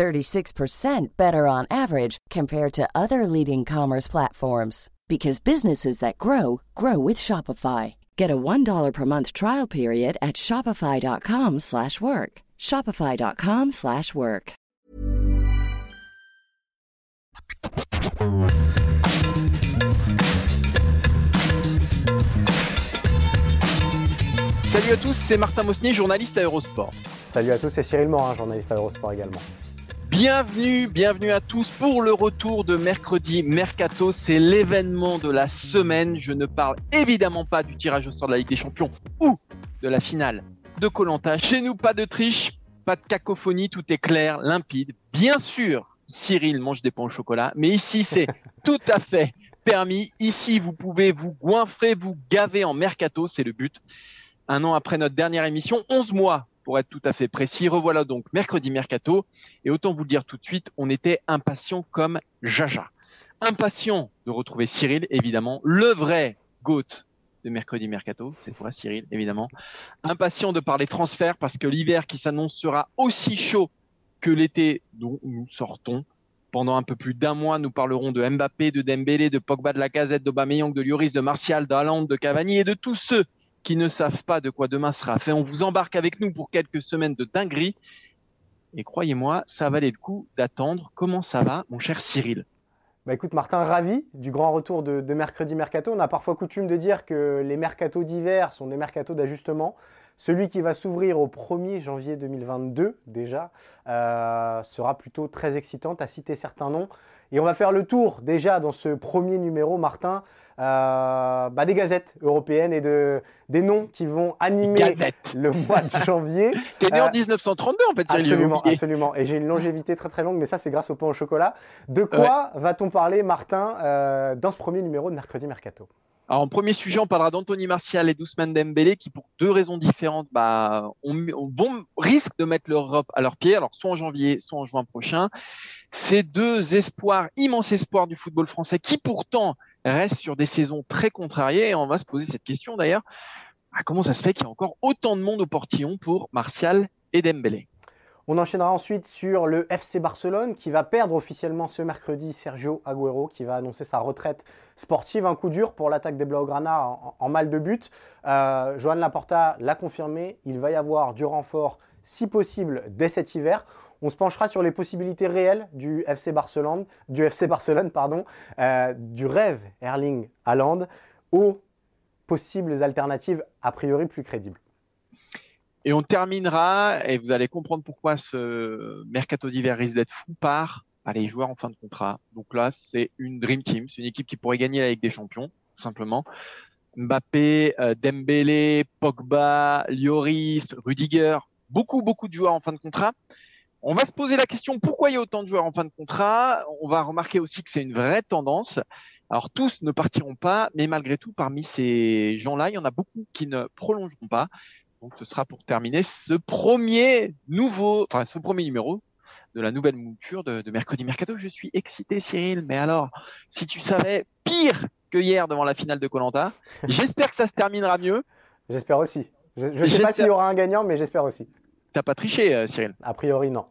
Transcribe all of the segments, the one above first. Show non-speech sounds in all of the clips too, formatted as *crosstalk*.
36% better on average compared to other leading commerce platforms because businesses that grow grow with Shopify. Get a $1 per month trial period at shopify.com/work. shopify.com/work. Salut à tous, c'est Martin Mosnier, journaliste à Eurosport. Salut à tous, c'est Cyril Morin, journaliste à Eurosport également. Bienvenue, bienvenue à tous pour le retour de mercredi Mercato. C'est l'événement de la semaine. Je ne parle évidemment pas du tirage au sort de la Ligue des Champions ou de la finale de Colanta. Chez nous, pas de triche, pas de cacophonie, tout est clair, limpide. Bien sûr, Cyril mange des pains au chocolat, mais ici, c'est *laughs* tout à fait permis. Ici, vous pouvez vous goinfrer, vous gaver en mercato, c'est le but. Un an après notre dernière émission, 11 mois pour être tout à fait précis. Revoilà donc mercredi mercato. Et autant vous le dire tout de suite, on était impatient comme Jaja. Impatient de retrouver Cyril, évidemment, le vrai GOAT de mercredi mercato. C'est toi, Cyril, évidemment. Impatient de parler transfert parce que l'hiver qui s'annonce sera aussi chaud que l'été dont nous sortons. Pendant un peu plus d'un mois, nous parlerons de Mbappé, de Dembélé, de Pogba, de la Gazette, d'Aubameyang, de Lloris, de Martial, d'Aland, de Cavani et de tous ceux qui ne savent pas de quoi demain sera fait. On vous embarque avec nous pour quelques semaines de dinguerie. Et croyez-moi, ça valait le coup d'attendre. Comment ça va, mon cher Cyril? Bah écoute Martin, ravi du grand retour de, mercredi mercato. On a parfois coutume de dire que les mercatos d'hiver sont des mercatos d'ajustement. Celui qui va s'ouvrir au 1er janvier 2022 déjà euh, sera plutôt très excitant. à citer certains noms. Et on va faire le tour déjà dans ce premier numéro, Martin, euh, bah, des gazettes européennes et de, des noms qui vont animer le mois de janvier. *laughs* T'es né en 1932 euh, en fait, Absolument, absolument. Et j'ai une longévité très très longue, mais ça c'est grâce au pain au chocolat. De quoi va-t-on parler, Martin, euh, dans ce premier numéro de Mercredi Mercato? Alors, en premier sujet, on parlera d'Anthony Martial et d'Ousmane Dembélé qui, pour deux raisons différentes, bah, risquent de mettre l'Europe à leurs pieds, alors soit en janvier, soit en juin prochain. Ces deux espoirs, immenses espoirs du football français, qui pourtant restent sur des saisons très contrariées, et on va se poser cette question d'ailleurs, bah, comment ça se fait qu'il y a encore autant de monde au portillon pour Martial et Dembélé? On enchaînera ensuite sur le FC Barcelone qui va perdre officiellement ce mercredi Sergio Agüero qui va annoncer sa retraite sportive. Un coup dur pour l'attaque des Blaugrana en, en, mal de but. Euh, Joan Laporta l'a confirmé, il va y avoir du renfort si possible dès cet hiver. On se penchera sur les possibilités réelles du FC Barcelone, du FC Barcelone pardon, euh, rêve Erling Haaland aux possibles alternatives a priori plus crédibles. Et on terminera, et vous allez comprendre pourquoi ce mercato d'hiver risque d'être fou par les joueurs en fin de contrat. Donc là, c'est une Dream Team, c'est une équipe qui pourrait gagner la Ligue des Champions, tout simplement. Mbappé, euh, Dembélé, Pogba, Lloris, Rudiger, beaucoup, beaucoup de joueurs en fin de contrat. On va se poser la question pourquoi il y a autant de joueurs en fin de contrat? On va remarquer aussi que c'est une vraie tendance. Alors tous ne partiront pas, mais malgré tout, parmi ces gens-là, il y en a beaucoup qui ne prolongeront pas. Donc ce sera pour terminer ce premier nouveau, enfin ce premier numéro de la nouvelle mouture de, mercredi mercato. Je suis excité, Cyril. Mais alors, si tu savais pire que hier devant la finale de Colanta, *laughs* j'espère que ça se terminera mieux. J'espère aussi. Je ne sais pas s'il y aura un gagnant, mais j'espère aussi. T'as pas triché, euh, Cyril? A priori, non.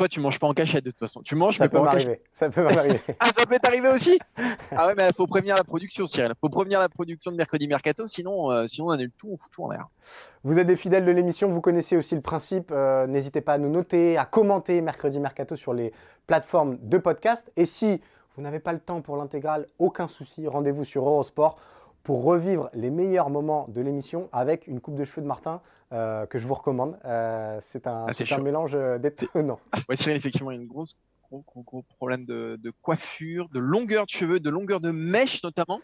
Toi, tu manges pas en cachette de toute façon. Tu manges, ça mais peut pas en cachette. Ça peut m'arriver. *laughs* ah, ça peut t'arriver aussi *laughs* Ah ouais, mais il faut prévenir la production, Cyril. Il faut prévenir la production de Mercredi Mercato, sinon, euh, sinon on annule tout, on fout tout en l'air. Vous êtes des fidèles de l'émission, vous connaissez aussi le principe. Euh, n'hésitez pas à nous noter, à commenter Mercredi Mercato sur les plateformes de podcast. Et si vous n'avez pas le temps pour l'intégrale, aucun souci, rendez-vous sur Eurosport pour revivre les meilleurs moments de l'émission avec une coupe de cheveux de Martin euh, que je vous recommande. Euh, c'est un, ah, un, mélange euh, détonnant. Oui, c'est *laughs* effectivement une grosse gros, gros, gros problème de, de, coiffure, de longueur de cheveux, de longueur de mèche notamment.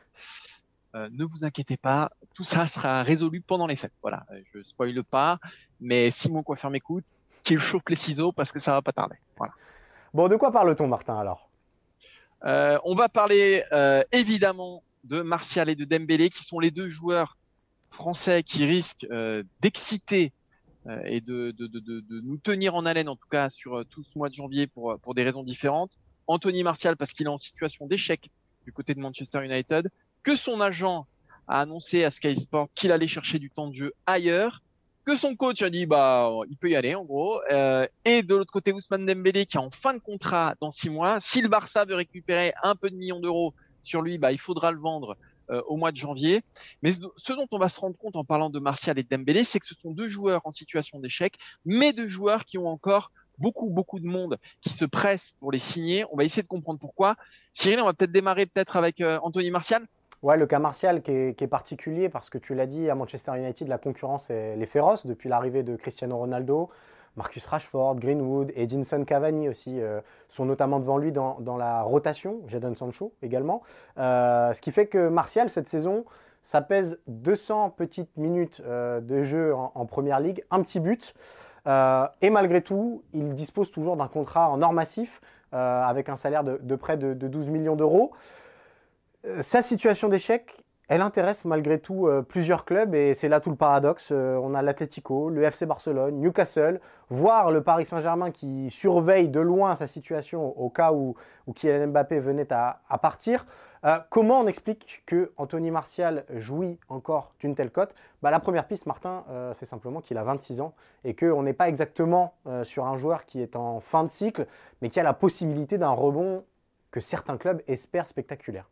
ne vous inquiétez pas, tout ça sera résolu pendant les fêtes. Voilà, je spoile pas, mais si mon coiffeur m'écoute, qu'il chauffe les ciseaux parce que ça va pas tarder. Voilà. Bon, de quoi parle-t-on, Martin, alors? On va parler évidemment de Martial et de Dembélé, qui sont les deux joueurs français qui risquent d'exciter et de, nous tenir en haleine, en tout cas sur tout ce mois de janvier, pour, pour des raisons différentes. Anthony Martial, parce qu'il est en situation d'échec du côté de Manchester United, que son agent a annoncé à Sky Sport qu'il allait chercher du temps de jeu ailleurs, que son coach a dit bah il peut y aller en gros, euh, et de l'autre côté Ousmane Dembélé qui est en fin de contrat dans six mois. Si le Barça veut récupérer un peu de millions d'euros sur lui, bah il faudra le vendre euh, au mois de janvier. Mais ce dont on va se rendre compte en parlant de Martial et de Dembélé, c'est que ce sont deux joueurs en situation d'échec, mais deux joueurs qui ont encore beaucoup, beaucoup de monde qui se presse pour les signer. On va essayer de comprendre pourquoi. Cyril, on va peut-être démarrer peut-être avec euh, Anthony Martial. Ouais, le cas Martial qui est, particulier parce que tu l'as dit, à Manchester United, la concurrence est, est féroce depuis l'arrivée de Cristiano Ronaldo. Marcus Rashford, Greenwood, Edinson Cavani aussi euh, sont notamment devant lui dans, la rotation, Jadon Sancho également. Euh, ce qui fait que Martial, cette saison, ça pèse 200 petites minutes de jeu en, première ligue, un petit but. Euh, et malgré tout, il dispose toujours d'un contrat en or massif euh, avec un salaire de, près de, 12 millions d'euros. Euh, sa situation d'échec, elle intéresse malgré tout plusieurs clubs et c'est là tout le paradoxe. on a l'Atlético, le FC Barcelone, Newcastle, voire le Paris Saint-Germain qui surveille de loin sa situation au cas où, Kylian Mbappé venait à partir. Euh, comment on explique que Anthony Martial jouit encore d'une telle cote? Bah, La première piste, Martin, euh, c'est simplement qu'il a 26 ans et qu'on n'est pas exactement euh, sur un joueur qui est en fin de cycle, mais qui a la possibilité d'un rebond que certains clubs espèrent spectaculaire.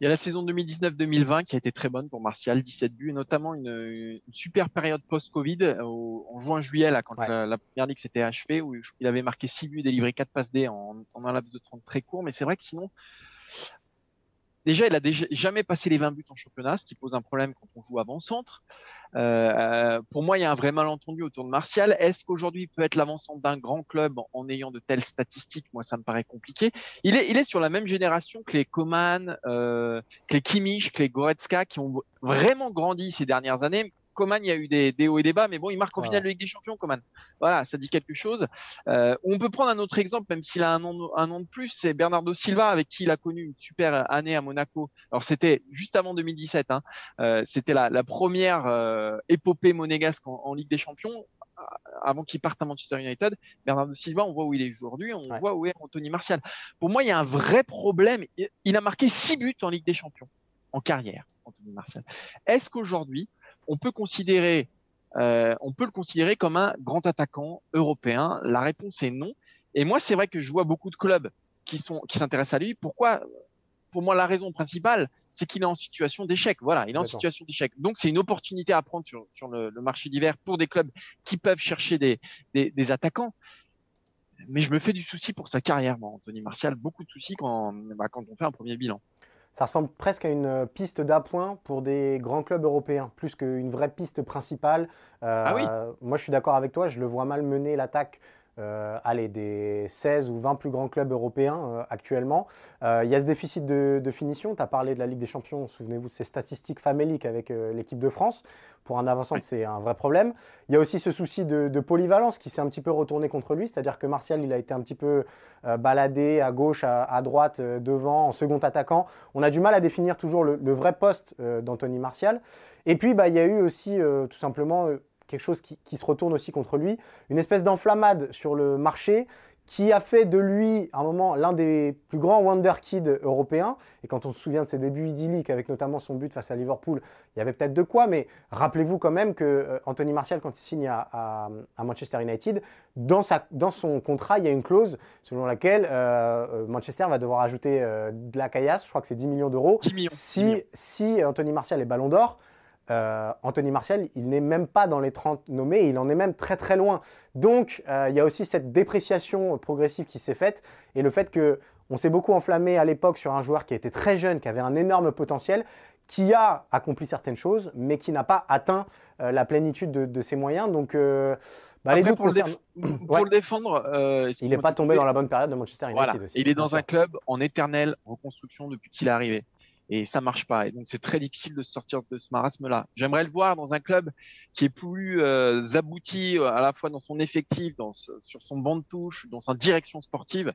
Il y a la saison 2019-2020 qui a été très bonne pour Martial, 17 buts, et notamment une, super période post-Covid en juin-juillet, quand la, première ligue s'était achevée, où il avait marqué 6 buts et délivré 4 passes D en, en un laps de 30 très court. Mais c'est vrai que sinon, Déjà, il a jamais passé les 20 buts en championnat, ce qui pose un problème quand on joue avant-centre. Euh, pour moi, il y a un vrai malentendu autour de Martial. Est-ce qu'aujourd'hui, il peut être l'avant-centre d'un grand club en, ayant de telles statistiques? Moi, ça me paraît compliqué. Il est, il est sur la même génération que les Coman, euh, que les Kimmich, que les Goretzka, qui ont vraiment grandi ces dernières années, Coman, il y a eu des, hauts et des bas, mais bon, il marque en finale de Ligue des Champions, Coman. Voilà, ça dit quelque chose. Euh, on peut prendre un autre exemple, même s'il a un nom de plus, c'est Bernardo Silva, avec qui il a connu une super année à Monaco. Alors, c'était juste avant 2017. Hein. Euh, c'était la, première euh, épopée monégasque en, Ligue des Champions avant qu'il parte à Manchester United, Bernardo Silva, on voit où il est aujourd'hui, on voit où est Anthony Martial. Pour moi, il y a un vrai problème. Il a marqué six buts en Ligue des Champions en carrière, Anthony Martial. Est-ce qu'aujourd'hui, on peut considérer, euh, on peut le considérer comme un grand attaquant européen La réponse est non. Et moi, c'est vrai que je vois beaucoup de clubs qui sont qui s'intéressent à lui. Pourquoi? Pour moi, la raison principale, c'est qu'il est en situation d'échec. Voilà, il est en situation d'échec. Donc, c'est une opportunité à prendre sur, sur le, marché d'hiver pour des clubs qui peuvent chercher des, des, attaquants. Mais je me fais du souci pour sa carrière, moi, Anthony Martial. Beaucoup de soucis quand, bah, quand on fait un premier bilan ça ressemble presque à une piste d'appoint pour des grands clubs européens, plus qu'une vraie piste principale. ah oui moi, je suis d'accord avec toi, je le vois mal mener l'attaque euh, allez, des 16 ou 20 plus grands clubs européens euh, actuellement. Euh, il y a ce déficit de, finition. Tu as parlé de la Ligue des Champions, souvenez-vous de ces statistiques faméliques avec l'équipe de France. Pour un avançant, c'est un vrai problème. Il y a aussi ce souci de, polyvalence qui s'est un petit peu retourné contre lui, c'est-à-dire que Martial, il a été un petit peu baladé à gauche, à, droite, devant, en second attaquant. On a du mal à définir toujours le, vrai poste d'Anthony Martial. Et puis, bah, il y a eu aussi tout simplement quelque chose qui, se retourne aussi contre lui, une espèce d'enflammade sur le marché qui a fait de lui, à un moment, l'un des plus grands wonder kids européens. Et quand on se souvient de ses débuts idylliques, avec notamment son but face à Liverpool, il y avait peut-être de quoi, mais rappelez-vous quand même que euh, Anthony Martial, quand il signe à, Manchester United, dans, son contrat, il y a une clause selon laquelle euh, euh, Manchester va devoir ajouter de la caillasse, je crois que c'est 10 millions d'euros, si, si Anthony Martial est ballon d'or. Euh, Anthony Martial, il n'est même pas dans les 30 nommés, il en est même très très loin. Donc euh, il y a aussi cette dépréciation progressive qui s'est faite et le fait que on s'est beaucoup enflammé à l'époque sur un joueur qui était très jeune, qui avait un énorme potentiel, qui a accompli certaines choses, mais qui n'a pas atteint euh, la plénitude de, ses moyens. Donc, bah, les pour, le, *clears throat* défendre, il n'est pas tombé dans la bonne période de Manchester United Il est dans un club en éternelle reconstruction depuis qu'il est arrivé. Et ça marche pas. Et donc c'est très difficile de sortir de ce marasme-là. J'aimerais le voir dans un club qui est plus euh, abouti à la fois dans son effectif, dans, sur son banc de touche, dans sa direction sportive,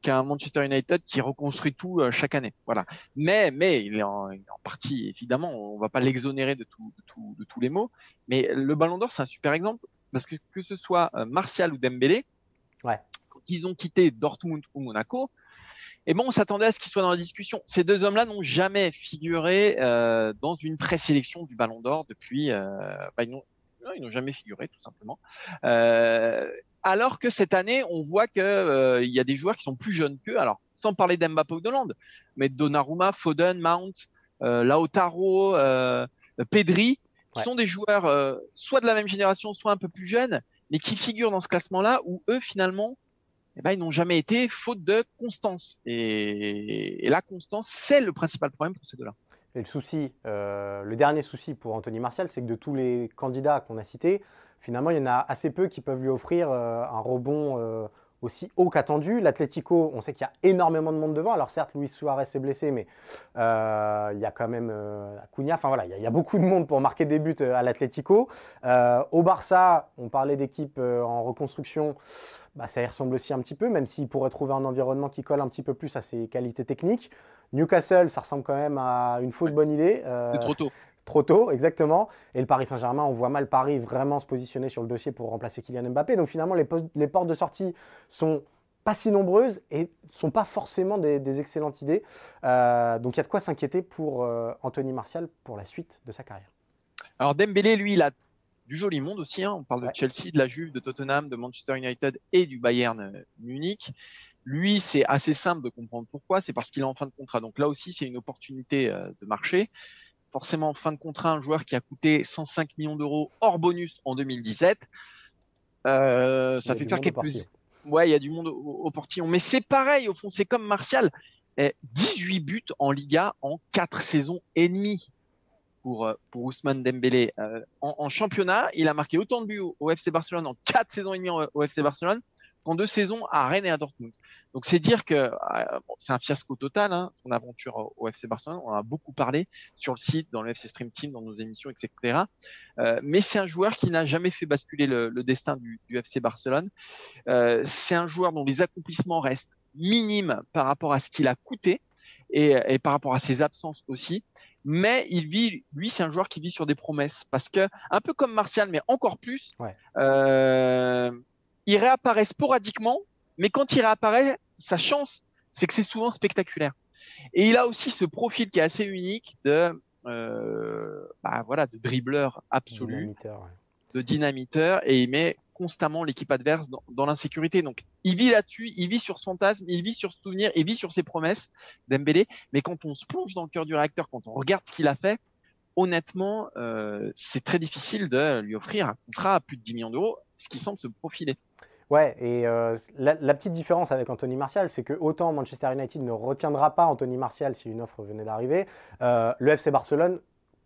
qu'un Manchester United qui reconstruit tout euh, chaque année. Voilà. Mais mais il est en, partie évidemment, on va pas l'exonérer de, tout, de, tout, de tous les mots. Mais le Ballon d'Or c'est un super exemple parce que que ce soit euh, Martial ou Dembélé, ouais. quand ils ont quitté Dortmund ou Monaco et bon, on s'attendait à ce qu'ils soient dans la discussion. Ces deux hommes-là n'ont jamais figuré euh, dans une présélection du Ballon d'Or depuis. Euh, bah, ils n'ont jamais figuré, tout simplement. Euh, alors que cette année, on voit qu'il euh, y a des joueurs qui sont plus jeunes qu'eux. Alors, sans parler d'Mbappé ou de Hollande, mais Donnarumma, Foden, Mount, Lautaro, Pedri, qui Ouais. sont des joueurs soit de la même génération, soit un peu plus jeunes, mais qui figurent dans ce classement-là où eux, finalement, eh ben, ils n'ont jamais été faute de constance. Et, la constance, c'est le principal problème pour ces deux-là. Et le souci, euh, le dernier souci pour Anthony Martial, c'est que de tous les candidats qu'on a cités, finalement, il y en a assez peu qui peuvent lui offrir euh, un rebond euh, aussi haut qu'attendu. L'Atlético, on sait qu'il y a énormément de monde devant. Alors certes, Luis Suarez est blessé, mais euh, il y a quand même euh. Enfin voilà, il y, a, beaucoup de monde pour marquer des buts euh, à l'Atlético. Euh, au Barça, on parlait d'équipe en reconstruction. Bah, ça y ressemble aussi un petit peu, même s'il pourrait trouver un environnement qui colle un petit peu plus à ses qualités techniques. Newcastle, ça ressemble quand même à une fausse bonne idée. C'est trop tôt. Trop tôt, exactement. Et le Paris Saint-Germain, on voit mal Paris vraiment se positionner sur le dossier pour remplacer Kylian Mbappé. Donc finalement, les, portes de sortie sont pas si nombreuses et sont pas forcément des, des excellentes idées. Euh, donc il y a de quoi s'inquiéter pour euh, Anthony Martial pour la suite de sa carrière. Alors Dembélé, lui, il a du joli monde aussi. hein. On parle Ouais. de Chelsea, de la Juve, de Tottenham, de Manchester United et du Bayern euh, Munich. Lui, c'est assez simple de comprendre pourquoi. C'est parce qu'il est en fin de contrat. Donc là aussi, c'est une opportunité de marché. Forcément, en fin de contrat, un joueur qui a coûté 105 millions d'euros hors bonus en 2017, euh, ça fait faire quelques. Ouais, il y a du monde au, au portillon. Mais c'est pareil, au fond, c'est comme Martial. Eh, 18 buts en Liga en 4 saisons et demie pour, euh, pour Ousmane Dembélé. Euh, en, en championnat, il a marqué autant de buts au, au FC Barcelone en 4 saisons et demie au, au FC Barcelone qu'en deux saisons à Rennes et à Dortmund. Donc c'est dire que euh, bon, c'est un fiasco total, hein, son aventure au, au FC Barcelone. On en a beaucoup parlé sur le site, dans le FC Stream Team, dans nos émissions, etc. Euh, mais c'est un joueur qui n'a jamais fait basculer le, le destin du, du FC Barcelone. Euh, c'est un joueur dont les accomplissements restent minimes par rapport à ce qu'il a coûté et, et par rapport à ses absences aussi. Mais il vit, lui, c'est un joueur qui vit sur des promesses parce que, un peu comme Martial, mais encore plus, Ouais. Il réapparaît sporadiquement, mais quand il réapparaît, sa chance, c'est que c'est souvent spectaculaire. Et il a aussi ce profil qui est assez unique de, euh, bah, voilà, de dribbleur absolu Dynamiteur, ouais. de dynamiteur et il met constamment l'équipe adverse dans, dans l'insécurité. Donc, il vit là-dessus, il vit sur ce fantasme, il vit sur ce souvenir, il vit sur ses promesses d'Embélé. Mais quand on se plonge dans le cœur du réacteur, quand on regarde ce qu'il a fait, honnêtement, euh, c'est très difficile de lui offrir un contrat à plus de 10 millions d'euros, ce qui semble se profiler. Ouais, et euh, la, petite différence avec Anthony Martial, c'est que autant Manchester United ne retiendra pas Anthony Martial si une offre venait d'arriver, euh, le FC Barcelone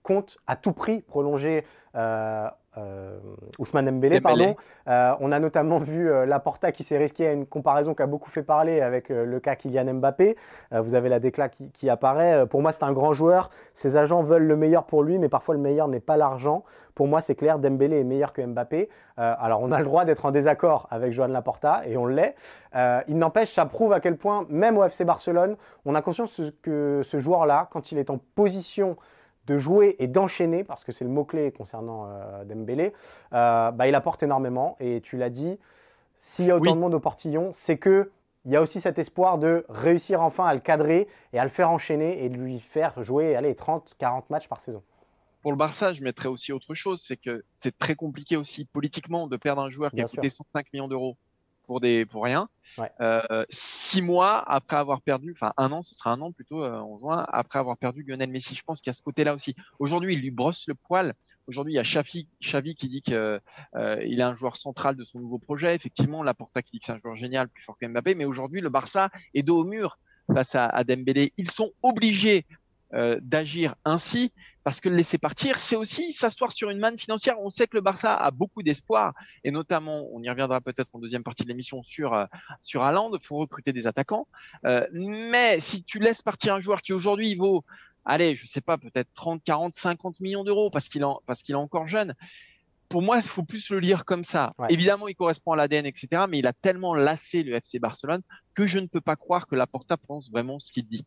compte à tout prix prolonger euh, euh, Ousmane. Dembélé. Pardon. Euh, on a notamment vu euh, Laporta qui s'est risqué à une comparaison qui a beaucoup fait parler avec le cas Kylian Mbappé. Vous avez la déclat qui, qui apparaît. Pour moi, c'est un grand joueur. Ses agents veulent le meilleur pour lui, mais parfois le meilleur n'est pas l'argent. Pour moi, c'est clair, Dembélé est meilleur que Mbappé. Alors, on a le droit d'être en désaccord avec Joan Laporta, et on l'est. Il n'empêche, ça prouve à quel point, même au FC Barcelone, on a conscience que ce joueur-là, quand il est en position de jouer et d'enchaîner, parce que c'est le mot-clé concernant euh, Dembélé, euh, bah, il apporte énormément. Et tu l'as dit, s'il y a autant Oui. de monde au portillon, c'est que il y a aussi cet espoir de réussir enfin à le cadrer et à le faire enchaîner et de lui faire jouer allez, 30, 40 matchs par saison. Pour le Barça, je mettrais aussi autre chose, c'est que c'est très compliqué aussi politiquement de perdre un joueur qui a coûté sûr. 105 millions d'euros pour des pour rien. Ouais. Euh, six mois après avoir perdu, enfin un an, ce sera un an plutôt euh, en juin, après avoir perdu Lionel Messi. Je pense qu'il y a ce côté-là aussi. Aujourd'hui, il lui brosse le poil. Aujourd'hui, il y a Xavi, Xavi qui dit que euh, est un joueur central de son nouveau projet. Effectivement, Laporta qui dit que c'est un joueur génial, plus fort que Mbappé. Mais aujourd'hui, le Barça est dos au mur face à, à Dembélé. Ils sont obligés euh, d'agir ainsi parce que le laisser partir, c'est aussi s'asseoir sur une manne financière. On sait que le Barça a beaucoup d'espoir et notamment, on y reviendra peut-être en deuxième partie de l'émission sur euh, sur Haaland. Faut recruter des attaquants, Euh, mais si tu laisses partir un joueur qui aujourd'hui vaut allez, je sais pas, peut-être 30, 40, 50 millions d'euros parce qu'il parce qu'il est encore jeune. Pour moi, il faut plus le lire comme ça. Évidemment, il correspond à l'ADN, etc. Mais il a tellement lassé le FC Barcelone que je ne peux pas croire que Laporta pense vraiment ce qu'il dit.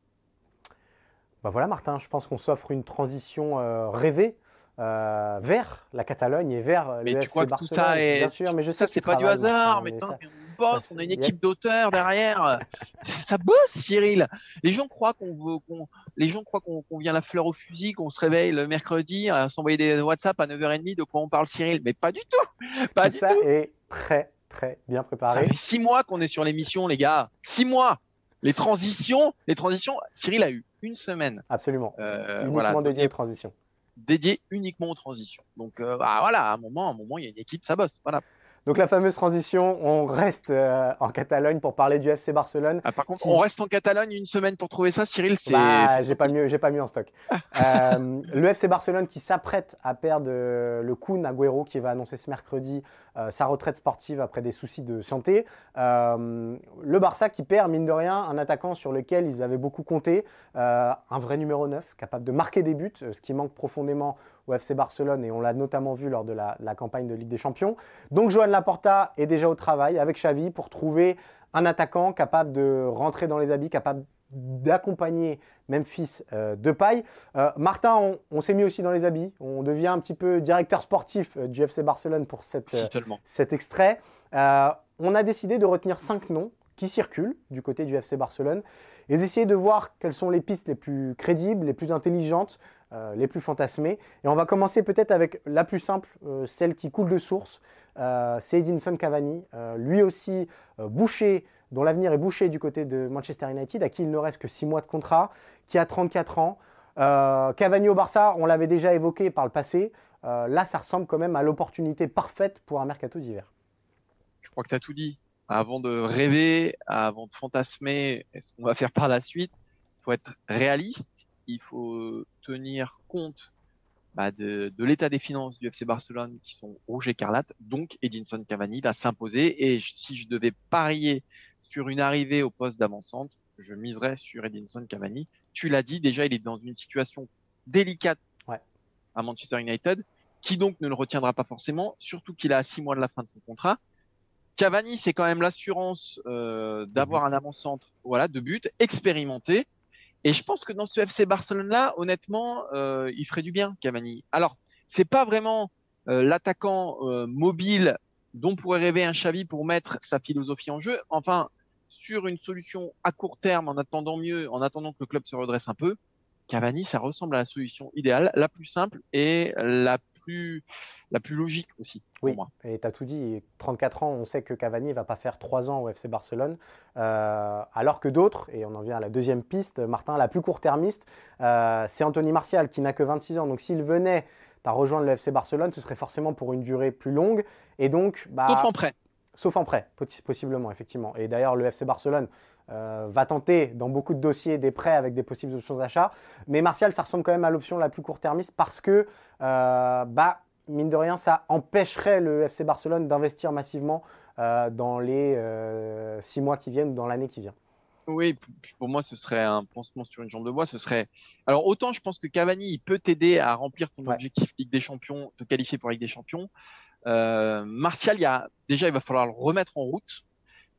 Bah voilà, Martin, je pense qu'on s'offre une transition euh, rêvée euh, vers la Catalogne et vers euh, mais le tu crois que tout ça est... Bien sûr, mais je sais ça c'est pas du hasard. Mais, on bosse, on a une équipe d'auteurs derrière. ça bosse, Cyril. Les gens croient qu'on veut, les gens croient qu'on vient la fleur au fusil, qu'on se réveille le mercredi à s'envoyer des WhatsApp à 9h30 de quoi on parle, Cyril. Mais pas du tout. Pas tout ça est très très bien préparé. Ça fait six mois qu'on est sur l'émission, les gars. Six mois. Les transitions, les transitions. Cyril a eu une semaine. Absolument. Euh, Uniquement dédié aux transitions dédié uniquement aux transitions. Donc euh, bah, voilà, à un moment, à un moment, il y a une équipe, ça bosse. Voilà. Donc la fameuse transition, on reste euh, en Catalogne pour parler du FC Barcelone. Ah, par contre, on reste en Catalogne une semaine pour trouver ça, Cyril. C'est bah, j'ai pas mieux, j'ai pas mieux en stock. *laughs* Euh, le FC Barcelone qui s'apprête à perdre le Kun Agüero qui va annoncer ce mercredi sa retraite sportive après des soucis de santé. le Barça qui perd mine de rien un attaquant sur lequel ils avaient beaucoup compté, un vrai numéro 9 capable de marquer des buts, ce qui manque profondément au FC Barcelone et on l'a notamment vu lors de la, campagne de Ligue des Champions. Donc Joan Laporta est déjà au travail avec Xavi pour trouver un attaquant capable de rentrer dans les habits, capable d'accompagner Memphis euh, de paille. Euh, Martin, on, s'est mis aussi dans les habits. On devient un petit peu directeur sportif euh, du FC Barcelone pour cette, cet extrait. on a décidé de retenir cinq noms qui circulent du côté du FC Barcelone et d'essayer de voir quelles sont les pistes les plus crédibles, les plus intelligentes euh, les plus fantasmés. Et on va commencer peut-être avec la plus simple, euh, celle qui coule de source. Euh, c'est Edinson Cavani, lui aussi bouché, dont l'avenir est bouché du côté de Manchester United, à qui il ne reste que 6 mois de contrat, qui a 34 ans. Cavani au Barça, on l'avait déjà évoqué par le passé. là, ça ressemble quand même à l'opportunité parfaite pour un mercato d'hiver. Je crois que tu as tout dit. Avant de rêver, avant de fantasmer ce qu'on va faire par la suite, il faut être réaliste il faut tenir compte bah, de, l'état des finances du FC Barcelone qui sont rouges écarlates. Donc, Edinson Cavani va s'imposer. Et si je devais parier sur une arrivée au poste d'avant-centre, je miserais sur Edinson Cavani. Tu l'as dit, déjà, il est dans une situation délicate à Manchester United, qui donc ne le retiendra pas forcément, surtout qu'il a six mois de la fin de son contrat. Cavani, c'est quand même l'assurance euh, d'avoir un avant-centre voilà, de but expérimenté et je pense que dans ce FC Barcelone-là, honnêtement, euh, il ferait du bien, Cavani. Alors, c'est pas vraiment euh, l'attaquant euh, mobile dont pourrait rêver un Xavi pour mettre sa philosophie en jeu. Enfin, sur une solution à court terme, en attendant mieux, en attendant que le club se redresse un peu, Cavani, ça ressemble à la solution idéale, la plus simple et la plus, la plus logique aussi. oui, et tu as tout dit. 34 ans, on sait que Cavani ne va pas faire 3 ans au FC Barcelone, euh, alors que d'autres, et on en vient à la deuxième piste, Martin, la plus court-termiste, euh, c'est Anthony Martial qui n'a que 26 ans. Donc s'il venait à rejoindre le FC Barcelone, ce serait forcément pour une durée plus longue. Et donc, bah, sauf en prêt. Sauf en prêt, possiblement, effectivement. Et d'ailleurs, le FC Barcelone euh, va tenter dans beaucoup de dossiers des prêts avec des possibles options d'achat. Mais Martial, ça ressemble quand même à l'option la plus court-termiste parce que, euh, bah, mine de rien, ça empêcherait le FC Barcelone d'investir massivement euh, dans les six mois qui viennent, dans l'année qui vient. Oui, pour moi, ce serait un pansement sur une jambe de bois. Ce serait. Alors, autant je pense que Cavani, il peut t'aider à remplir ton objectif Ligue des Champions, te qualifier pour Ligue des Champions. Martial, il y a... déjà, il va falloir le remettre en route.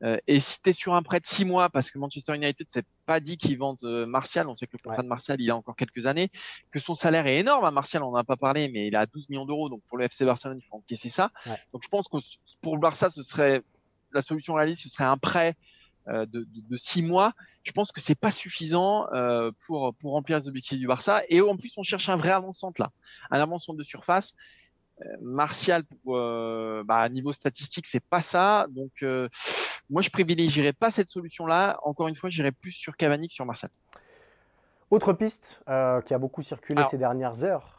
Euh, et si tu es sur un prêt de six mois, parce que Manchester United s'est pas dit qu'ils vendent euh, Martial, on sait que le contrat de Martial, il a encore quelques années, que son salaire est énorme à hein, Martial, on n'en a pas parlé, mais il a 12 millions d'euros, donc pour le FC Barcelone, il faut encaisser ça. Donc je pense que pour le Barça, ce serait la solution réaliste, ce serait un prêt euh, de, de, de, six mois. Je pense que c'est pas suffisant euh, pour pour remplir les objectifs du Barça. Et en plus, on cherche un vrai avant-centre là, un avant-centre de surface. Martial, pour, euh, bah, niveau statistique, c'est pas ça. Donc, euh, moi, je privilégierais pas cette solution-là. Encore une fois, j'irais plus sur Cavani que sur Martial. Autre piste euh, qui a beaucoup circulé ces dernières heures,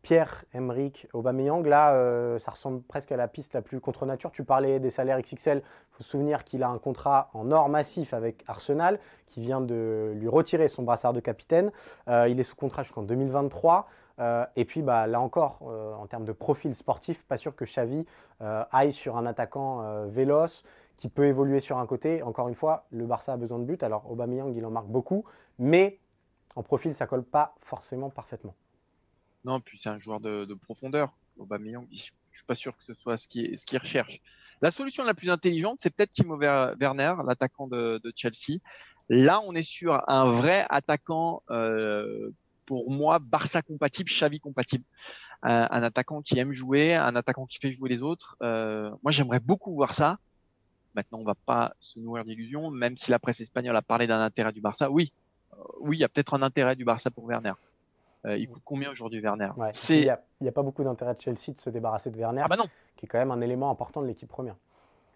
Pierre, Emerick, Aubameyang. Là, ça ressemble presque à la piste la plus contre nature. Tu parlais des salaires XXL. Il faut se souvenir qu'il a un contrat en or massif avec Arsenal, qui vient de lui retirer son brassard de capitaine. il est sous contrat jusqu'en 2023. Euh, et puis bah, là encore, euh, en termes de profil sportif, pas sûr que Xavi euh, aille sur un attaquant véloce qui peut évoluer sur un côté. Encore une fois, le Barça a besoin de buts. Alors Aubameyang, il en marque beaucoup, mais En profil, ça colle pas forcément parfaitement. Non, puis c'est un joueur de, profondeur. Aubameyang, je suis pas sûr que ce soit ce qu'il ce recherche. La solution la plus intelligente, c'est peut-être Timo Werner, l'attaquant de, Chelsea. Là, on est sur un vrai attaquant, pour moi, Barça compatible, Xavi compatible. Un, attaquant qui aime jouer, un attaquant qui fait jouer les autres. Euh, moi, j'aimerais beaucoup voir ça. Maintenant, on va pas se nourrir d'illusions, même si la presse espagnole a parlé d'un intérêt du Barça. Oui, euh, oui, il y a peut-être un intérêt du Barça pour Werner. Euh, il coûte combien aujourd'hui Werner? Il n'y a, pas beaucoup d'intérêt de Chelsea de se débarrasser de Werner, ah bah qui est quand même un élément important de l'équipe première.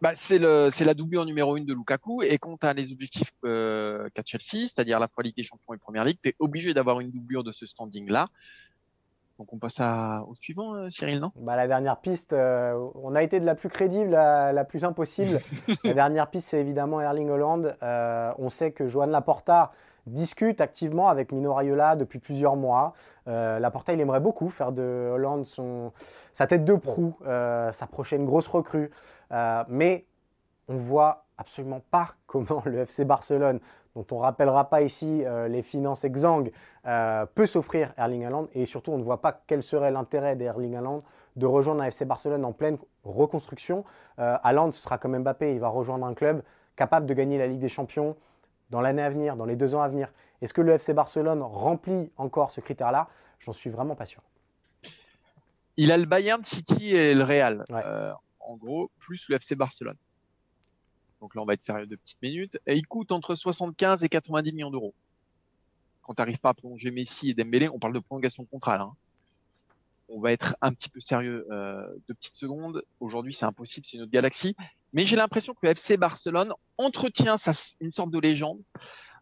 Bah, c'est la doublure numéro une de Lukaku. Et quand tu as les objectifs euh, qu'a Chelsea, c'est-à-dire la fois Ligue des Champions et Première Ligue, tu es obligé d'avoir une doublure de ce standing-là. Donc on passe au suivant, euh, Cyril, non? Bah, La dernière piste, euh, on a été de la plus crédible à la plus impossible. *laughs* la dernière piste, c'est évidemment Erling Holland. on sait que Joan Laporta discute activement avec Mino Raiola depuis plusieurs mois. Euh, Laporta, il aimerait beaucoup faire de Hollande son, sa tête de proue, euh, sa prochaine grosse recrue. Euh, mais on voit absolument pas *laughs* comment le FC Barcelone, dont on ne rappellera pas ici euh, les finances exsangues, peut s'offrir Erling Haaland. Et surtout, on ne voit pas quel serait l'intérêt d'Erling Haaland de rejoindre un FC Barcelone en pleine reconstruction. Haaland, ce sera comme Mbappé, il va rejoindre un club capable de gagner la Ligue des Champions, dans l'année à venir, dans les deux ans à venir. Est-ce que le FC Barcelone remplit encore ce critère-là? J'en suis vraiment pas sûr. Il a le Bayern City et le Real, euh, en gros, plus le FC Barcelone. Donc là, on va être sérieux de petites minutes. Et il coûte entre 75 et 90 millions d'euros. Quand tu n'arrives pas à prolonger Messi et Dembélé, on parle de prolongation contrat. Hein. On va être un petit peu sérieux euh, de petites secondes. Aujourd'hui, c'est impossible, c'est une autre galaxie. Mais j'ai l'impression que le FC Barcelone entretient une sorte de légende,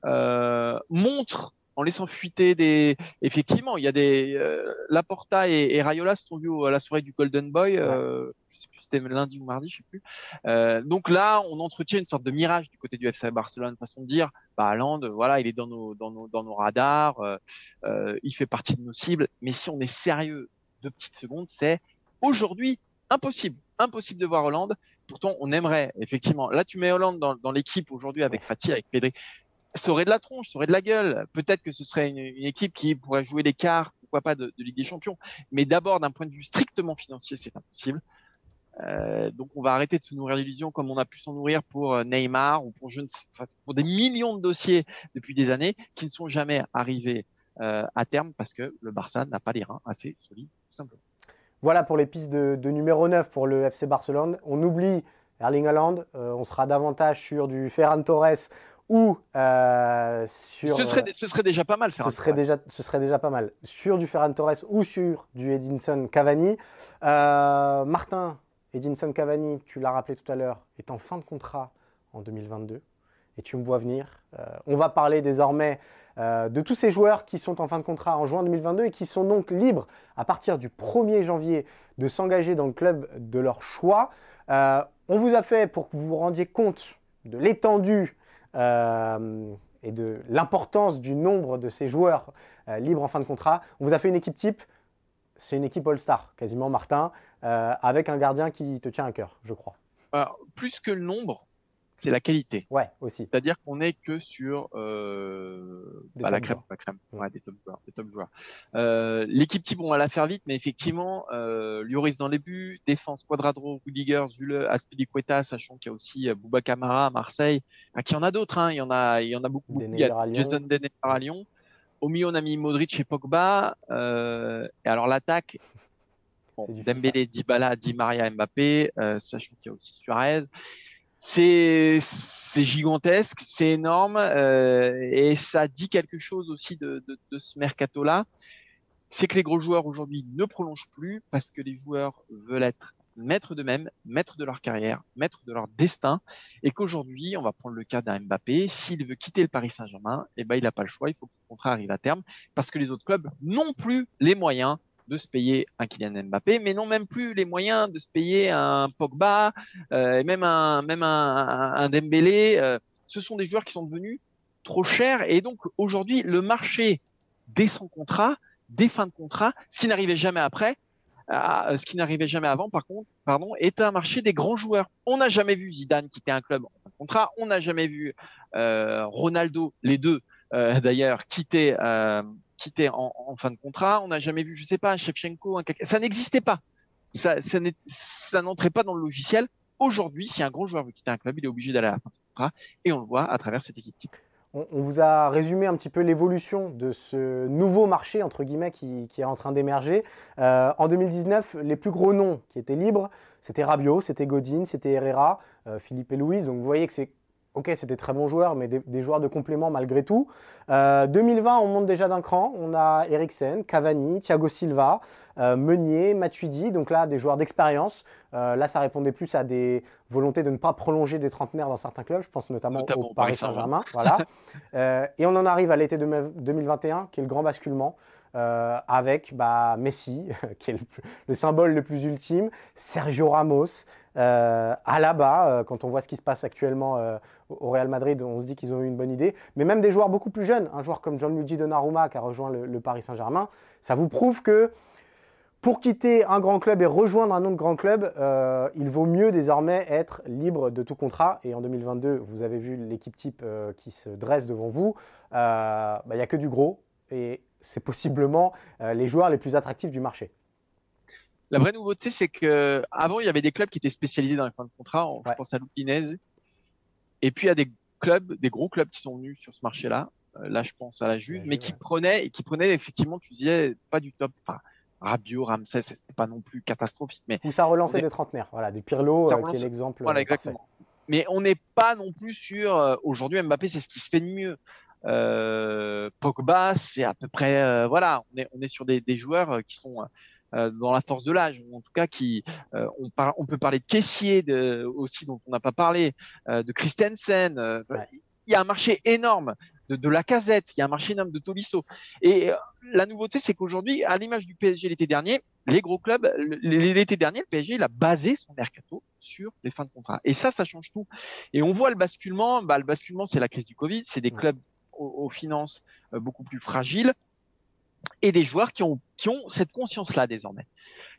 euh, montre en laissant fuiter des. Effectivement, il y a des. Euh, Laporta et, Rayola se sont vus à la soirée du Golden Boy. Euh, je sais plus si c'était lundi ou mardi, je sais plus. Euh, donc là, on entretient une sorte de mirage du côté du FC Barcelone, façon de dire, bah Land, voilà, il est dans nos dans nos dans nos radars, euh, il fait partie de nos cibles. Mais si on est sérieux, deux petites secondes, c'est aujourd'hui impossible, impossible de voir Hollande. Pourtant, on aimerait, effectivement. Là, tu mets Hollande dans, l'équipe aujourd'hui avec Fatih, avec Pedri. Ça aurait de la tronche, ça aurait de la gueule. Peut-être que ce serait une, équipe qui pourrait jouer l'écart, pourquoi pas, de, Ligue des Champions. Mais d'abord, d'un point de vue strictement financier, c'est impossible. Euh, donc, on va arrêter de se nourrir d'illusions comme on a pu s'en nourrir pour euh, Neymar ou pour, pour des millions de dossiers depuis des années qui ne sont jamais arrivés euh, à terme parce que le Barça n'a pas les reins assez solides, tout simplement. Voilà pour les pistes de, numéro 9 pour le FC Barcelone. On oublie Erling Haaland, on sera davantage sur du Ferran Torres ou euh, sur. Ce serait, ce serait, déjà pas mal, Ferran ce serait Déjà, ce serait déjà pas mal. Sur du Ferran Torres ou sur du Edinson Cavani. Euh, Martin, Edinson Cavani, tu l'as rappelé tout à l'heure, est en fin de contrat en 2022 et tu me vois venir. on va parler désormais euh, de tous ces joueurs qui sont en fin de contrat en juin 2022 et qui sont donc libres à partir du 1er janvier de s'engager dans le club de leur choix. Euh, on vous a fait, pour que vous vous rendiez compte de l'étendue euh, et de l'importance du nombre de ces joueurs libres en fin de contrat, on vous a fait une équipe type. C'est une équipe All-Star, quasiment Martin, avec un gardien qui te tient à cœur, je crois. plus que le nombre, c'est la qualité. Ouais, aussi. C'est-à-dire qu'on n'est que sur euh, bah, la crème, la crème, ouais, des top joueurs, des top joueurs. Euh, L'équipe type, on va la faire vite, mais effectivement, euh, Lloris dans les buts, défense, Quadrado, Rudiger, Zule, Aspilicueta, sachant qu'il y a aussi euh, Bouba Camara à Marseille, ah, qu'il y en a d'autres, hein, il y en a, il y en a beaucoup. Il y a Jason Denner à Lyon. Au milieu, on a mis Modric et Pogba. Euh, et alors l'attaque, bon, Dembélé, Dybala, Di Maria, Mbappé, sachant qu'il y a aussi Suarez c'est gigantesque, c'est énorme euh, et ça dit quelque chose aussi de, de, de ce mercato-là. C'est que les gros joueurs aujourd'hui ne prolongent plus parce que les joueurs veulent être maîtres d'eux-mêmes, maîtres de leur carrière, maîtres de leur destin, et qu'aujourd'hui, on va prendre le cas d'un Mbappé, s'il veut quitter le Paris Saint-Germain, eh ben il n'a pas le choix, il faut que son contrat arrive à terme, parce que les autres clubs n'ont plus les moyens de se payer un Kylian Mbappé, mais n'ont même plus les moyens de se payer un Pogba, euh, et même un, même un, un. Euh, ce sont des joueurs qui sont devenus trop chers. Et donc aujourd'hui, le marché des sans contrat, des fins de contrat, ce qui n'arrivait jamais après, euh, ce qui n'arrivait jamais avant, par contre, pardon, est un marché des grands joueurs. On n'a jamais vu Zidane quitter un club en contrat, on n'a jamais vu Ronaldo, les deux, d'ailleurs quitté, quitté en, fin de contrat. On n'a jamais vu, je sais pas, un Shevchenko, un... ça n'existait pas. Ça, n'entrait pas dans le logiciel. Aujourd'hui, si un gros joueur veut quitter un club, il est obligé d'aller à la fin de contrat, et on le voit à travers cette équipe. On, vous a résumé un petit peu l'évolution de ce nouveau marché, entre guillemets, qui, est en train d'émerger. Euh, en 2019, les plus gros noms qui étaient libres, c'était Rabiot, c'était Godin, c'était Herrera, euh, Philippe et Louise. Donc vous voyez que c'est Ok, c'était très bons joueurs, mais des, joueurs de complément malgré tout. 2020, euh, on monte déjà d'un cran. On a Eriksen, Cavani, Thiago Silva, euh, Meunier, Matuidi. Donc là, des joueurs d'expérience. Euh, là, ça répondait plus à des volontés de ne pas prolonger des trentenaires dans certains clubs. Je pense notamment, au Paris Saint-Germain. voilà. *laughs* et on en arrive à l'été 2021, qui est le grand basculement. avec bah, Messi, *laughs* qui est le, symbole le plus ultime, Sergio Ramos, euh, Alaba, euh, quand on voit ce qui se passe actuellement euh, au Real Madrid, on se dit qu'ils ont eu une bonne idée. Mais même des joueurs beaucoup plus jeunes, un joueur comme Gianluigi Donnarumma qui a rejoint le, Paris Saint-Germain, ça vous prouve que pour quitter un grand club et rejoindre un autre grand club, il vaut mieux désormais être libre de tout contrat. Et en 2022, vous avez vu l'équipe type qui se dresse devant vous. Bah, il n'y a que du gros et c'est possiblement les joueurs les plus attractifs du marché. La vraie nouveauté, c'est que avant il y avait des clubs qui étaient spécialisés dans les fins de contrat. Je pense à Lupinez. Et puis il y a des clubs, des gros clubs qui sont venus sur ce marché-là. Euh, là, je pense à la Juve, mais qui prenaient et qui prenaient effectivement, tu disais, pas du top. Enfin, Rabiot, Ramsey, c'était pas non plus catastrophique, mais où ça relançait des trentenaires. Voilà, des Pirlo, euh, qui est l'exemple. Voilà, exactement. Mais on n'est pas non plus sur. Euh, aujourd'hui, Mbappé, c'est ce qui se fait de mieux. Pogba, c'est à peu près. voilà, on est, on est sur des, des joueurs qui sont euh, dans la force de l'âge, ou en tout cas qui, euh, on, on, peut parler de caissier de, aussi dont on n'a pas parlé, euh, de Christensen. Il y a un marché énorme de, de, la casette, il y a un marché énorme de Tolisso. Et la nouveauté, c'est qu'aujourd'hui, à l'image du PSG l'été dernier, les gros clubs, l'été dernier, le PSG, il a basé son mercato sur les fins de contrat. Et ça, ça change tout. Et on voit le basculement. Bah, le basculement, c'est la crise du Covid. C'est des clubs aux, aux finances beaucoup plus fragiles et des joueurs qui ont, qui ont cette conscience-là désormais.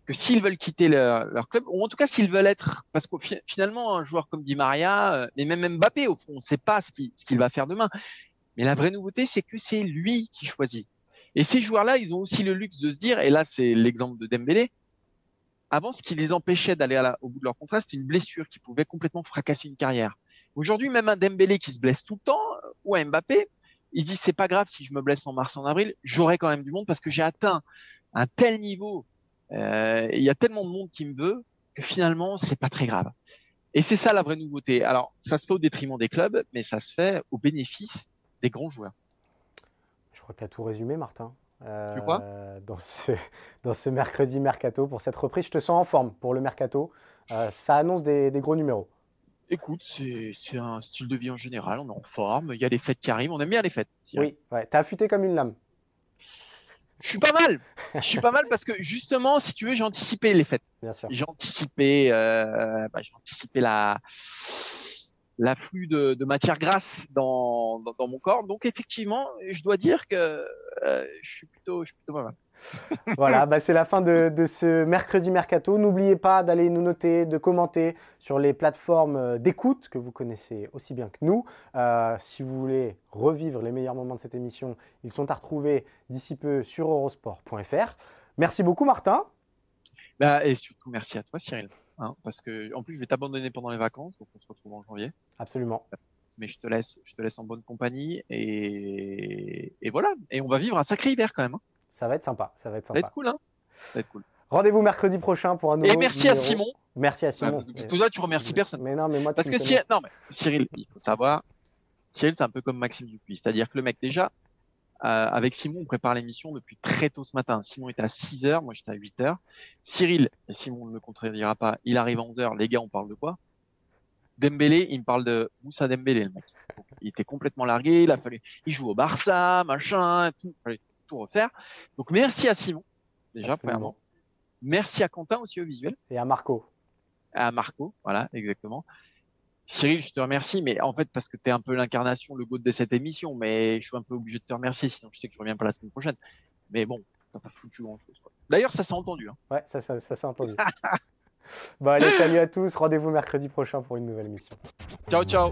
Que s'ils veulent quitter leur, club, ou en tout cas s'ils veulent être, parce que finalement, un joueur comme Di Maria, euh, et même Mbappé, au fond, on ne sait pas ce qu'il va faire demain. Mais la vraie nouveauté, c'est que c'est lui qui choisit. Et ces joueurs-là, ils ont aussi le luxe de se dire, et là c'est l'exemple de Dembélé, avant, ce qui les empêchait d'aller au bout de leur contrat, c'était une blessure qui pouvait complètement fracasser une carrière. Aujourd'hui, même un Dembélé qui se blesse tout le temps, ou un Mbappé, il se dit c'est pas grave si je me blesse en mars, en avril, j'aurai quand même du monde parce que j'ai atteint un tel niveau, euh, il y a tellement de monde qui me veut que finalement c'est pas très grave. Et c'est ça la vraie nouveauté. Alors ça se fait au détriment des clubs, mais ça se fait au bénéfice des grands joueurs. Je crois que tu as tout résumé, Martin. Euh, dans, ce, *laughs* dans ce mercredi mercato pour cette reprise. Je te sens en forme pour le mercato. Euh, ça annonce des gros numéros. Écoute, c'est un style de vie en général, on est en forme, il y a les fêtes qui arrivent, on aime bien les fêtes. Oui, ouais. t'as affûté comme une lame. Je suis pas mal. Je suis pas mal parce que justement, si tu veux, j'ai anticipé les fêtes. Bien sûr. J'ai anticipé, euh, bah, j'ai anticipé la l'afflux de, de matière grasse dans, dans, mon corps. Donc effectivement, je dois dire que euh, je suis plutôt, je suis plutôt pas mal. *laughs* voilà, bah c'est la fin de, ce mercredi mercato. N'oubliez pas d'aller nous noter, de commenter sur les plateformes euh, d'écoute que vous connaissez aussi bien que nous. Euh, si vous voulez revivre les meilleurs moments de cette émission, ils sont à retrouver d'ici peu sur eurosport.fr. Merci beaucoup Martin. Bah, et surtout merci à toi Cyril. Hein, parce que en plus je vais t'abandonner pendant les vacances, donc on se retrouve en janvier. Absolument mais je te laisse, je te laisse en bonne compagnie et, et voilà. Et on va vivre un sacré hiver quand même. Ça va être sympa. Ça va être sympa. Ça va être cool, hein? Ça va être cool. Rendez-vous mercredi prochain pour un nouveau. Et merci à Simon. Merci à Simon. toi, tu remercies personne. Mais non, mais moi, Parce que non, mais Cyril, il faut savoir, Cyril, c'est un peu comme Maxime Dupuis. C'est-à-dire que le mec, déjà, euh, avec Simon, on prépare l'émission depuis très tôt ce matin. Simon était à 6 heures, moi j'étais à 8 heures. Cyril, et Simon ne me contredira pas, il arrive à 11 heures. Les gars, on parle de quoi? Dembélé, il me parle de Moussa Dembélé, le mec. il était complètement largué, il a fallu, il joue au Barça, machin, tout refaire. Donc merci à Simon, déjà, premièrement. Merci à Quentin aussi au visuel. Et à Marco. À Marco, voilà, exactement. Cyril, je te remercie, mais en fait, parce que tu es un peu l'incarnation, le goût de cette émission, mais je suis un peu obligé de te remercier, sinon je sais que je reviens pas la semaine prochaine. Mais bon, t'as pas foutu grand chose. D'ailleurs, ça s'est entendu. Hein. Ouais, ça, ça, ça s'est entendu. *laughs* bon, allez, salut à tous. Rendez-vous mercredi prochain pour une nouvelle émission. Ciao, ciao.